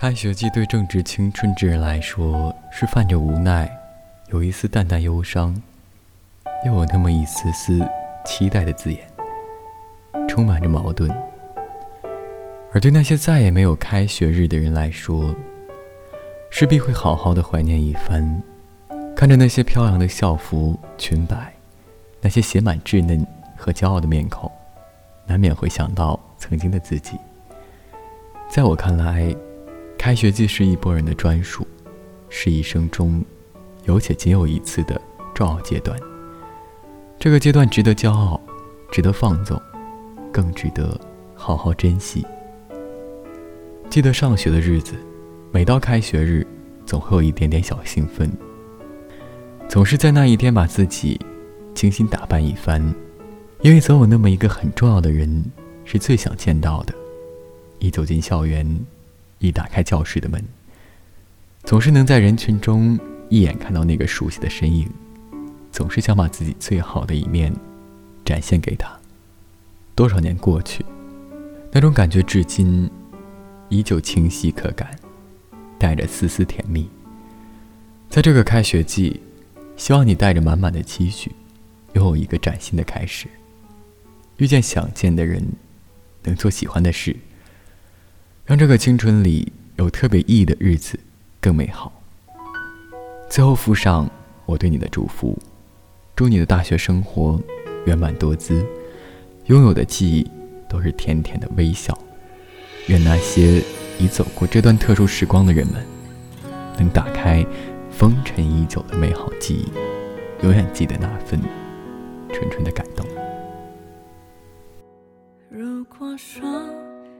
开学季对正值青春之人来说，是泛着无奈，有一丝淡淡忧伤，又有那么一丝丝期待的字眼，充满着矛盾。而对那些再也没有开学日的人来说，势必会好好的怀念一番，看着那些飘扬的校服裙摆，那些写满稚嫩和骄傲的面孔，难免会想到曾经的自己。在我看来，开学季是一波人的专属，是一生中有且仅有一次的重要阶段。这个阶段值得骄傲，值得放纵，更值得好好珍惜。记得上学的日子。每到开学日，总会有一点点小兴奋。总是在那一天把自己精心打扮一番，因为总有那么一个很重要的人是最想见到的。一走进校园，一打开教室的门，总是能在人群中一眼看到那个熟悉的身影，总是想把自己最好的一面展现给他。多少年过去，那种感觉至今依旧清晰可感。带着丝丝甜蜜，在这个开学季，希望你带着满满的期许，拥有一个崭新的开始。遇见想见的人，能做喜欢的事，让这个青春里有特别意义的日子更美好。最后附上我对你的祝福，祝你的大学生活圆满多姿，拥有的记忆都是甜甜的微笑。愿那些。已走过这段特殊时光的人们，能打开封尘已久的美好记忆，永远记得那份纯纯的感动。如果说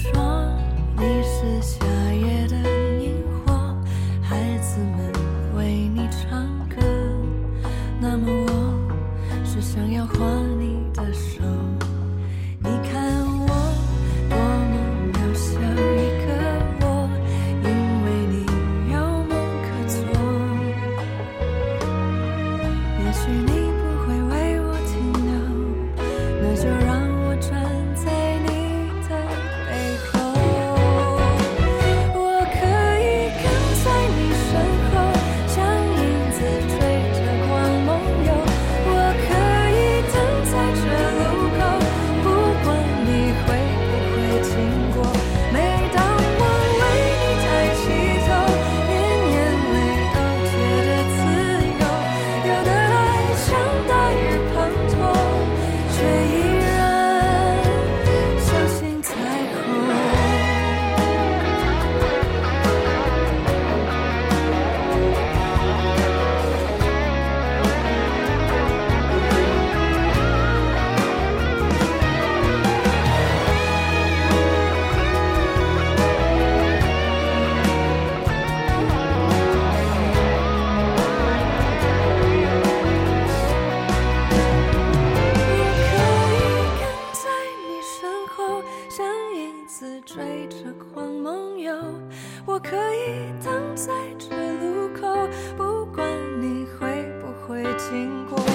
说你是夏夜的萤火孩子们为你唱歌。那么我是想要画我可以等在这路口，不管你会不会经过。